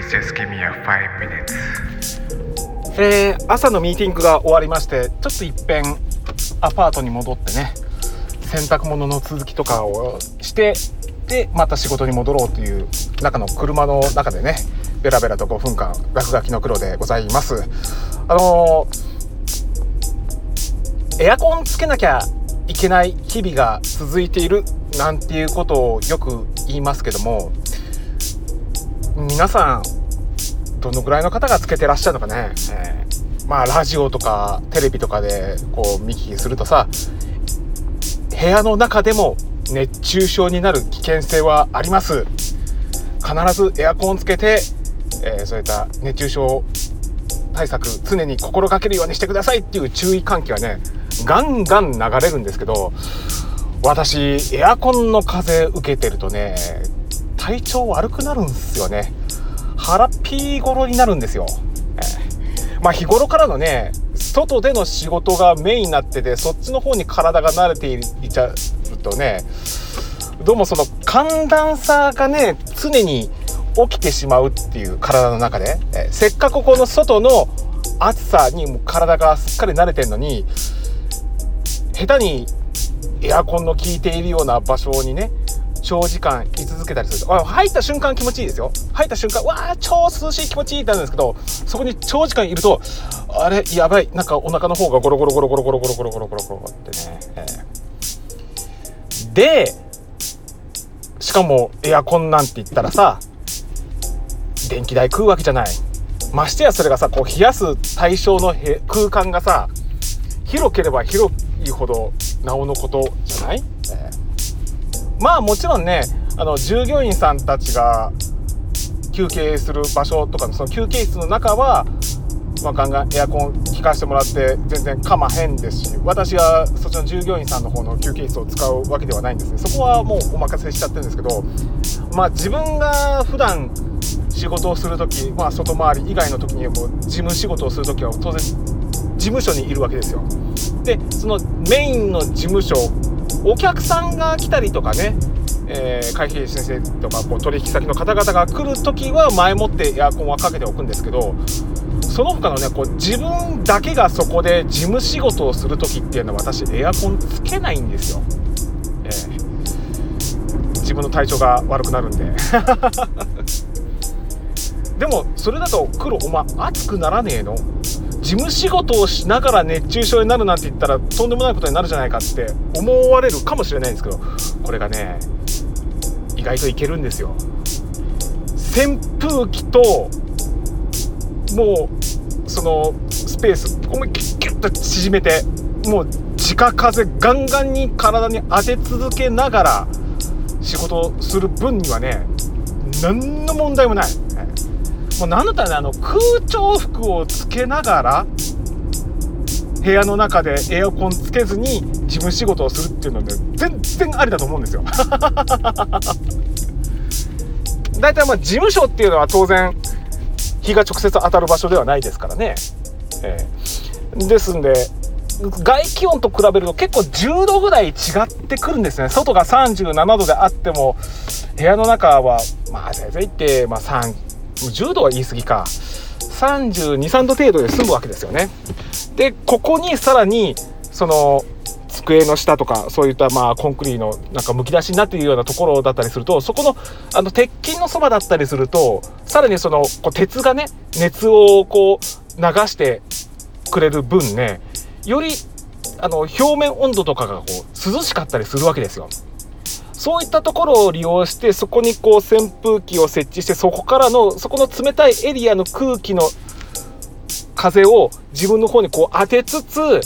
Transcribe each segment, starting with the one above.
Please just give me a five minutes. えー朝のミーティングが終わりましてちょっといっぺんアパートに戻ってね洗濯物の続きとかをしてでまた仕事に戻ろうという中の車の中でねベラベラと5分間落書きの黒でございますあのーエアコンつけなきゃいけない日々が続いているなんていうことをよく言いますけども皆さんどのぐらいの方がつけてらっしゃるのかね、えーまあラジオとかテレビとかでこう見聞きするとさ部屋の中でも熱中症になる危険性はあります。必ずエアコンつけて、えーそういった熱中症対策常に心がけるようにしてくださいっていう注意喚起はねガンガン流れるんですけど私エアコンの風受けてるとね体調悪くなるんですよね。腹ピー頃になるんですよ、まあ日頃からのね外での仕事がメインになっててそっちの方に体が慣れていっちゃうとねどうもその寒暖差がね常に起きてしまうっていう体の中で、えせっかくこの外の暑さにも体がすっかり慣れてるのに下手にエアコンの効いているような場所にね長時間居続けたりする。と入った瞬間気持ちいいですよ。入った瞬間わあ超涼しい気持ちいいってなるんですけどそこに長時間いるとあれやばい。なんかお腹の方がゴロゴロゴロゴロゴロゴロゴロゴロゴロゴロってね、えーでしかもエアコンなんて言ったらさ電気代食うわけじゃないましてやそれがさこう冷やす対象のへ空間がさ広ければ広いほどなおのことじゃない、えーまあもちろんねあの従業員さんたちが休憩する場所とかのその休憩室の中は、まあ、ガンガンエアコン効かしてもらって全然構へんですし私がそっちの従業員さんの方の休憩室を使うわけではないんですね。そこはもうお任せしちゃってるんですけどまあ自分が普段仕事をする時、まあ、外回り以外の時にも事務仕事をする時は当然事務所にいるわけですよ。でそのメインの事務所お客さんが来たりとかね、えー会計先生とかこう取引先の方々が来る時は前もってエアコンはかけておくんですけどその他のねこう自分だけがそこで事務仕事をする時っていうのは私エアコンつけないんですよ、えー自分の体調が悪くなるんで。でもそれだと黒お前暑くならねえの？事務仕事をしながら熱中症になるなんて言ったらとんでもないことになるじゃないかって思われるかもしれないんですけどこれがね意外といけるんですよ扇風機ともうそのスペース思いっきりキュッと縮めてもう直風ガンガンに体に当て続けながら仕事をする分にはね何の問題もない。もうなんだったらねあの空調服をつけながら部屋の中でエアコンつけずに事務仕事をするっていうのはね全然ありだと思うんですよ。大体まあ事務所っていうのは当然日が直接当たる場所ではないですからね。えーですんで外気温と比べると結構10度ぐらい違ってくるんですね外が37度であっても部屋の中はまあ全然言って、まあ、3 10度は言い過ぎか323度程度で済むわけですよねでここにさらにその机の下とかそういったまあコンクリのなんかむき出しになっているようなところだったりするとそこのあの鉄筋のそばだったりするとさらにそのこう鉄がね熱をこう流してくれる分ねよりあの表面温度とかがこう涼しかったりするわけですよ。そういったところを利用してそこにこう扇風機を設置してそこからのそこの冷たいエリアの空気の風を自分の方にこう当てつつ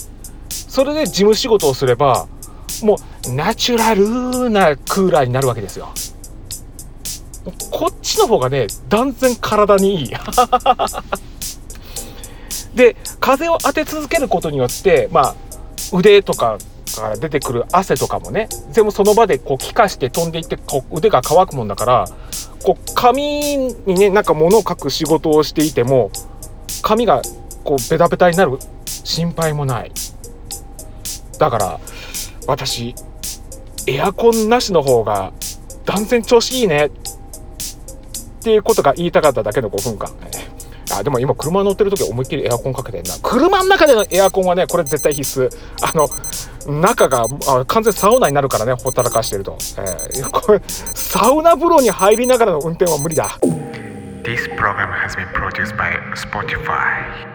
それで事務仕事をすればもうナチュラルなクーラーになるわけですよ。こっちの方がね断然体にいい。で風を当て続けることによってまあ腕とかから出てくる汗とかもね全部その場でこう気化して飛んでいってこう腕が乾くもんだからこう髪にねなんか物を書く仕事をしていても髪がこうベタベタになる心配もないだから私エアコンなしの方が断然調子いいねっていうことが言いたかっただけの5分間。あでも今車乗ってる時思いっきりエアコンかけてんな。車の中でのエアコンはねこれ絶対必須。あの中があ完全サウナになるからねほったらかしてると、えー、これサウナ風呂に入りながらの運転は無理だ。This program has been produced by Spotify.